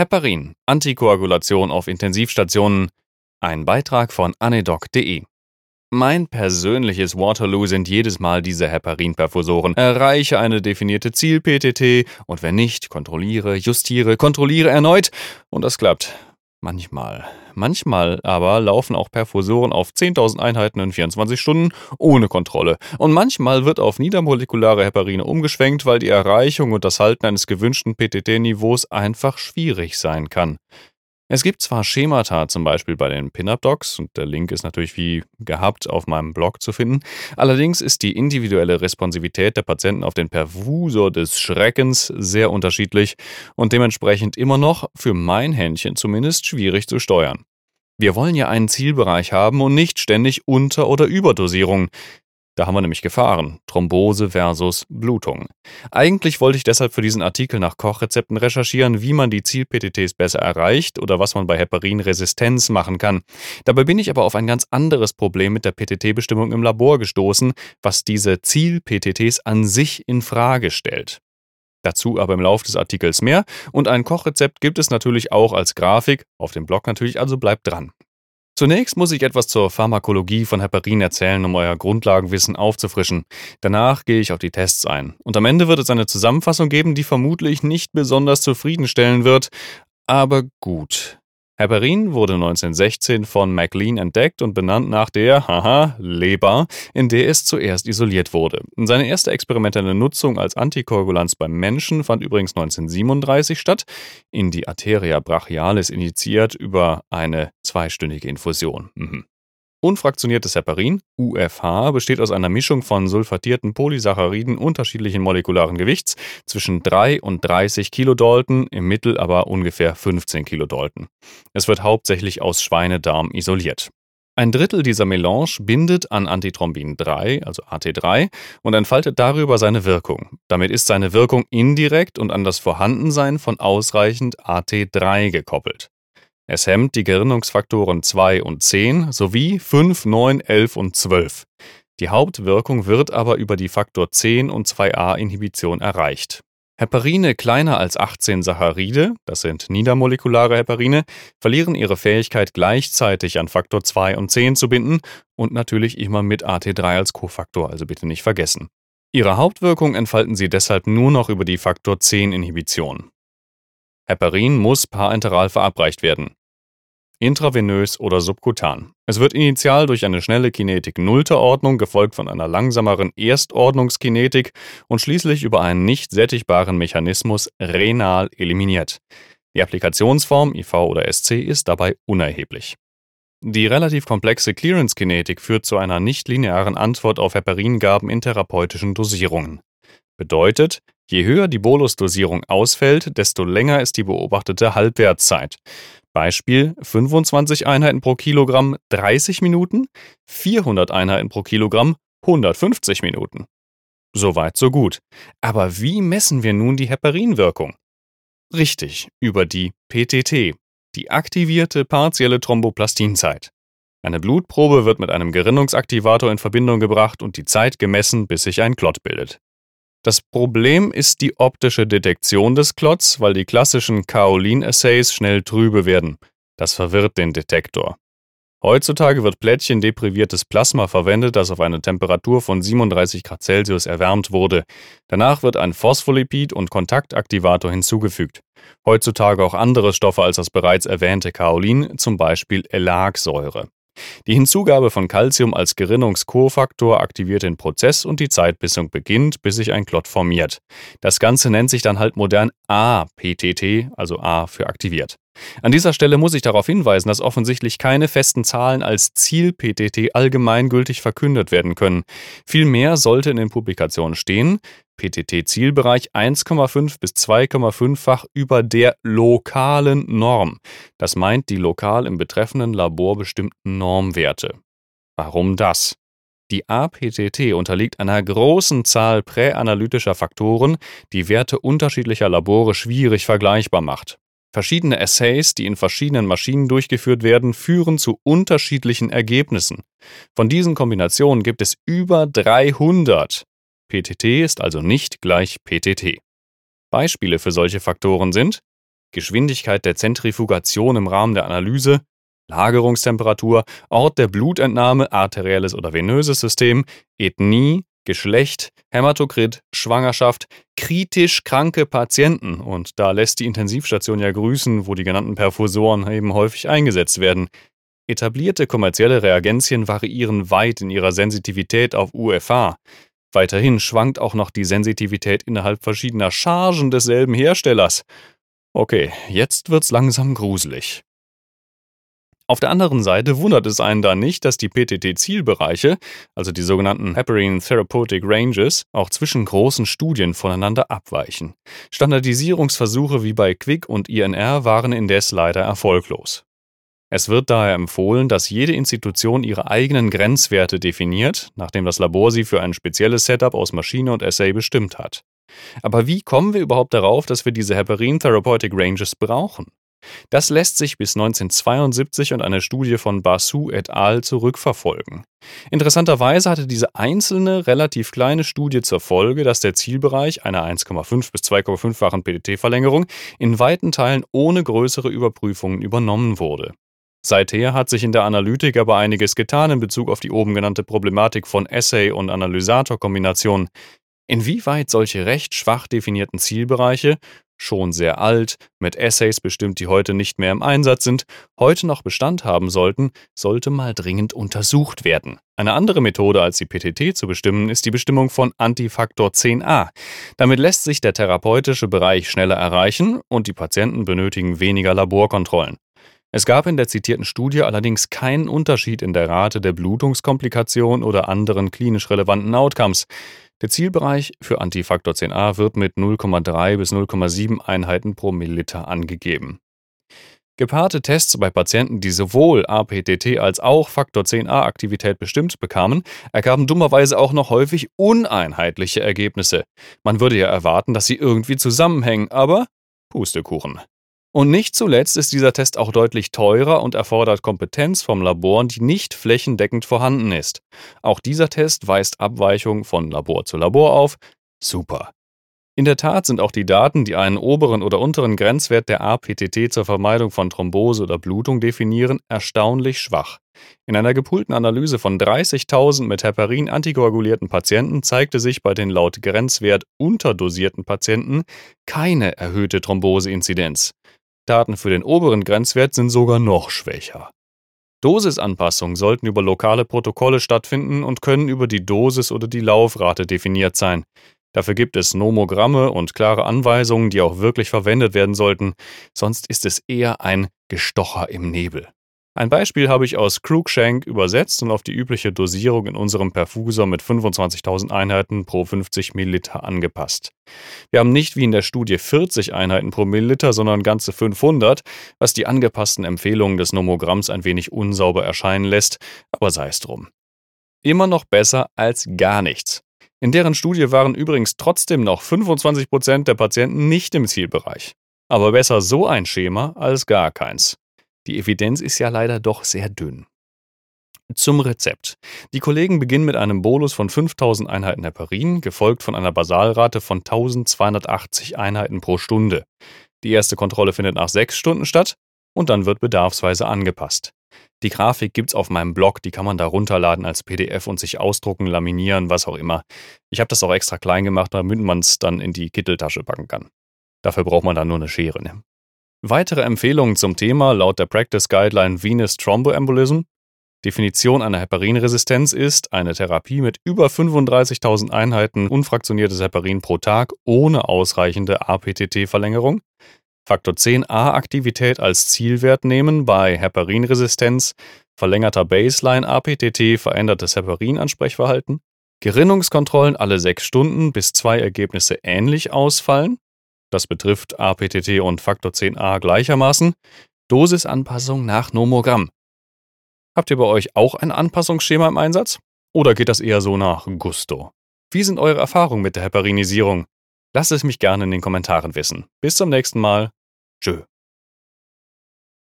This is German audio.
Heparin, Antikoagulation auf Intensivstationen. Ein Beitrag von anedoc.de. Mein persönliches Waterloo sind jedes Mal diese Heparin-Perfusoren. Erreiche eine definierte Ziel-PTT und wenn nicht, kontrolliere, justiere, kontrolliere erneut und das klappt. Manchmal. Manchmal aber laufen auch Perfusoren auf 10.000 Einheiten in 24 Stunden ohne Kontrolle. Und manchmal wird auf niedermolekulare Heparine umgeschwenkt, weil die Erreichung und das Halten eines gewünschten PTT-Niveaus einfach schwierig sein kann. Es gibt zwar Schemata, zum Beispiel bei den Pin-Up-Docs, und der Link ist natürlich wie gehabt auf meinem Blog zu finden, allerdings ist die individuelle Responsivität der Patienten auf den Perfusor des Schreckens sehr unterschiedlich und dementsprechend immer noch, für mein Händchen zumindest, schwierig zu steuern. Wir wollen ja einen Zielbereich haben und nicht ständig Unter- oder Überdosierung. Da haben wir nämlich Gefahren. Thrombose versus Blutung. Eigentlich wollte ich deshalb für diesen Artikel nach Kochrezepten recherchieren, wie man die Ziel-PTTs besser erreicht oder was man bei Heparinresistenz machen kann. Dabei bin ich aber auf ein ganz anderes Problem mit der PTT-Bestimmung im Labor gestoßen, was diese Ziel-PTTs an sich in Frage stellt. Dazu aber im Laufe des Artikels mehr und ein Kochrezept gibt es natürlich auch als Grafik, auf dem Blog natürlich, also bleibt dran. Zunächst muss ich etwas zur Pharmakologie von Heparin erzählen, um euer Grundlagenwissen aufzufrischen. Danach gehe ich auf die Tests ein. Und am Ende wird es eine Zusammenfassung geben, die vermutlich nicht besonders zufriedenstellen wird. Aber gut. Heparin wurde 1916 von MacLean entdeckt und benannt nach der, haha, Leber, in der es zuerst isoliert wurde. Seine erste experimentelle Nutzung als Antikoagulanz beim Menschen fand übrigens 1937 statt, in die Arteria brachialis initiiert über eine zweistündige Infusion. Mhm. Unfraktioniertes Heparin, UFH, besteht aus einer Mischung von sulfatierten Polysacchariden unterschiedlichen molekularen Gewichts zwischen 3 und 30 Kilodalton, im Mittel aber ungefähr 15 Kilodalton. Es wird hauptsächlich aus Schweinedarm isoliert. Ein Drittel dieser Melange bindet an Antithrombin 3, also AT3, und entfaltet darüber seine Wirkung. Damit ist seine Wirkung indirekt und an das Vorhandensein von ausreichend AT3 gekoppelt. Es hemmt die Gerinnungsfaktoren 2 und 10 sowie 5, 9, 11 und 12. Die Hauptwirkung wird aber über die Faktor 10 und 2a-Inhibition erreicht. Heparine kleiner als 18 Saccharide, das sind niedermolekulare Heparine, verlieren ihre Fähigkeit gleichzeitig an Faktor 2 und 10 zu binden und natürlich immer mit AT3 als Kofaktor, also bitte nicht vergessen. Ihre Hauptwirkung entfalten sie deshalb nur noch über die Faktor 10 Inhibition. Heparin muss parenteral verabreicht werden intravenös oder subkutan. Es wird initial durch eine schnelle Kinetik nullter Ordnung, gefolgt von einer langsameren Erstordnungskinetik und schließlich über einen nicht sättigbaren Mechanismus renal eliminiert. Die Applikationsform IV oder SC ist dabei unerheblich. Die relativ komplexe Clearance-Kinetik führt zu einer nicht-linearen Antwort auf Heparingaben in therapeutischen Dosierungen. Bedeutet, je höher die Bolusdosierung ausfällt, desto länger ist die beobachtete Halbwertszeit. Beispiel 25 Einheiten pro Kilogramm 30 Minuten, 400 Einheiten pro Kilogramm 150 Minuten. Soweit, so gut. Aber wie messen wir nun die Heparinwirkung? Richtig, über die PTT, die aktivierte partielle Thromboplastinzeit. Eine Blutprobe wird mit einem Gerinnungsaktivator in Verbindung gebracht und die Zeit gemessen, bis sich ein Klott bildet. Das Problem ist die optische Detektion des Klotz, weil die klassischen Kaolin-Assays schnell trübe werden. Das verwirrt den Detektor. Heutzutage wird plättchendepriviertes Plasma verwendet, das auf eine Temperatur von 37 Grad Celsius erwärmt wurde. Danach wird ein Phospholipid und Kontaktaktivator hinzugefügt. Heutzutage auch andere Stoffe als das bereits erwähnte Kaolin, zum Beispiel Elagsäure. Die Hinzugabe von Calcium als Gerinnungskofaktor aktiviert den Prozess und die Zeitmessung beginnt, bis sich ein Klott formiert. Das Ganze nennt sich dann halt modern APTT, also A für aktiviert. An dieser Stelle muss ich darauf hinweisen, dass offensichtlich keine festen Zahlen als Ziel-PTT allgemeingültig verkündet werden können. Vielmehr sollte in den Publikationen stehen, PTT-Zielbereich 1,5 bis 2,5-fach über der lokalen Norm. Das meint die lokal im betreffenden Labor bestimmten Normwerte. Warum das? Die APTT unterliegt einer großen Zahl präanalytischer Faktoren, die Werte unterschiedlicher Labore schwierig vergleichbar macht. Verschiedene Assays, die in verschiedenen Maschinen durchgeführt werden, führen zu unterschiedlichen Ergebnissen. Von diesen Kombinationen gibt es über 300. PTT ist also nicht gleich PTT. Beispiele für solche Faktoren sind Geschwindigkeit der Zentrifugation im Rahmen der Analyse, Lagerungstemperatur, Ort der Blutentnahme, arterielles oder venöses System, Ethnie, Geschlecht, Hämatokrit, Schwangerschaft, kritisch kranke Patienten. Und da lässt die Intensivstation ja grüßen, wo die genannten Perfusoren eben häufig eingesetzt werden. Etablierte kommerzielle Reagenzien variieren weit in ihrer Sensitivität auf UFA. Weiterhin schwankt auch noch die Sensitivität innerhalb verschiedener Chargen desselben Herstellers. Okay, jetzt wird's langsam gruselig. Auf der anderen Seite wundert es einen da nicht, dass die PTT-Zielbereiche, also die sogenannten Heparin Therapeutic Ranges, auch zwischen großen Studien voneinander abweichen. Standardisierungsversuche wie bei Quick und INR waren indes leider erfolglos. Es wird daher empfohlen, dass jede Institution ihre eigenen Grenzwerte definiert, nachdem das Labor sie für ein spezielles Setup aus Maschine und Assay bestimmt hat. Aber wie kommen wir überhaupt darauf, dass wir diese Heparin Therapeutic Ranges brauchen? Das lässt sich bis 1972 und eine Studie von Basu et al. zurückverfolgen. Interessanterweise hatte diese einzelne, relativ kleine Studie zur Folge, dass der Zielbereich einer 1,5 bis 2,5-fachen PDT-Verlängerung in weiten Teilen ohne größere Überprüfungen übernommen wurde. Seither hat sich in der Analytik aber einiges getan in Bezug auf die oben genannte Problematik von Assay- und Analysator-Kombinationen. Inwieweit solche recht schwach definierten Zielbereiche schon sehr alt, mit Essays bestimmt, die heute nicht mehr im Einsatz sind, heute noch Bestand haben sollten, sollte mal dringend untersucht werden. Eine andere Methode als die PTT zu bestimmen ist die Bestimmung von Antifaktor 10a. Damit lässt sich der therapeutische Bereich schneller erreichen und die Patienten benötigen weniger Laborkontrollen. Es gab in der zitierten Studie allerdings keinen Unterschied in der Rate der Blutungskomplikationen oder anderen klinisch relevanten Outcomes. Der Zielbereich für Antifaktor 10a wird mit 0,3 bis 0,7 Einheiten pro Milliliter angegeben. Gepaarte Tests bei Patienten, die sowohl APTT als auch Faktor 10a-Aktivität bestimmt bekamen, ergaben dummerweise auch noch häufig uneinheitliche Ergebnisse. Man würde ja erwarten, dass sie irgendwie zusammenhängen, aber Pustekuchen. Und nicht zuletzt ist dieser Test auch deutlich teurer und erfordert Kompetenz vom Labor, die nicht flächendeckend vorhanden ist. Auch dieser Test weist Abweichungen von Labor zu Labor auf. Super. In der Tat sind auch die Daten, die einen oberen oder unteren Grenzwert der APTT zur Vermeidung von Thrombose oder Blutung definieren, erstaunlich schwach. In einer gepulten Analyse von 30.000 mit Heparin antikoagulierten Patienten zeigte sich bei den laut Grenzwert unterdosierten Patienten keine erhöhte Thromboseinzidenz. Daten für den oberen Grenzwert sind sogar noch schwächer. Dosisanpassungen sollten über lokale Protokolle stattfinden und können über die Dosis oder die Laufrate definiert sein. Dafür gibt es Nomogramme und klare Anweisungen, die auch wirklich verwendet werden sollten, sonst ist es eher ein Gestocher im Nebel. Ein Beispiel habe ich aus Cruikshank übersetzt und auf die übliche Dosierung in unserem Perfusor mit 25.000 Einheiten pro 50 Milliliter angepasst. Wir haben nicht wie in der Studie 40 Einheiten pro Milliliter, sondern ganze 500, was die angepassten Empfehlungen des Nomogramms ein wenig unsauber erscheinen lässt, aber sei es drum. Immer noch besser als gar nichts. In deren Studie waren übrigens trotzdem noch 25% der Patienten nicht im Zielbereich. Aber besser so ein Schema als gar keins. Die Evidenz ist ja leider doch sehr dünn. Zum Rezept. Die Kollegen beginnen mit einem Bolus von 5000 Einheiten Heparin, gefolgt von einer Basalrate von 1280 Einheiten pro Stunde. Die erste Kontrolle findet nach sechs Stunden statt und dann wird bedarfsweise angepasst. Die Grafik gibt's auf meinem Blog, die kann man da runterladen als PDF und sich ausdrucken, laminieren, was auch immer. Ich habe das auch extra klein gemacht, damit man es dann in die Kitteltasche packen kann. Dafür braucht man dann nur eine Schere. Ne? Weitere Empfehlungen zum Thema laut der Practice Guideline Venous Thromboembolism. Definition einer Heparinresistenz ist eine Therapie mit über 35.000 Einheiten unfraktioniertes Heparin pro Tag ohne ausreichende APTT-Verlängerung. Faktor 10a-Aktivität als Zielwert nehmen bei Heparinresistenz, verlängerter Baseline APTT, verändertes Heparinansprechverhalten. Gerinnungskontrollen alle sechs Stunden, bis zwei Ergebnisse ähnlich ausfallen. Das betrifft APTT und Faktor 10a gleichermaßen. Dosisanpassung nach Nomogramm. Habt ihr bei euch auch ein Anpassungsschema im Einsatz? Oder geht das eher so nach Gusto? Wie sind eure Erfahrungen mit der Heparinisierung? Lasst es mich gerne in den Kommentaren wissen. Bis zum nächsten Mal. Tschö.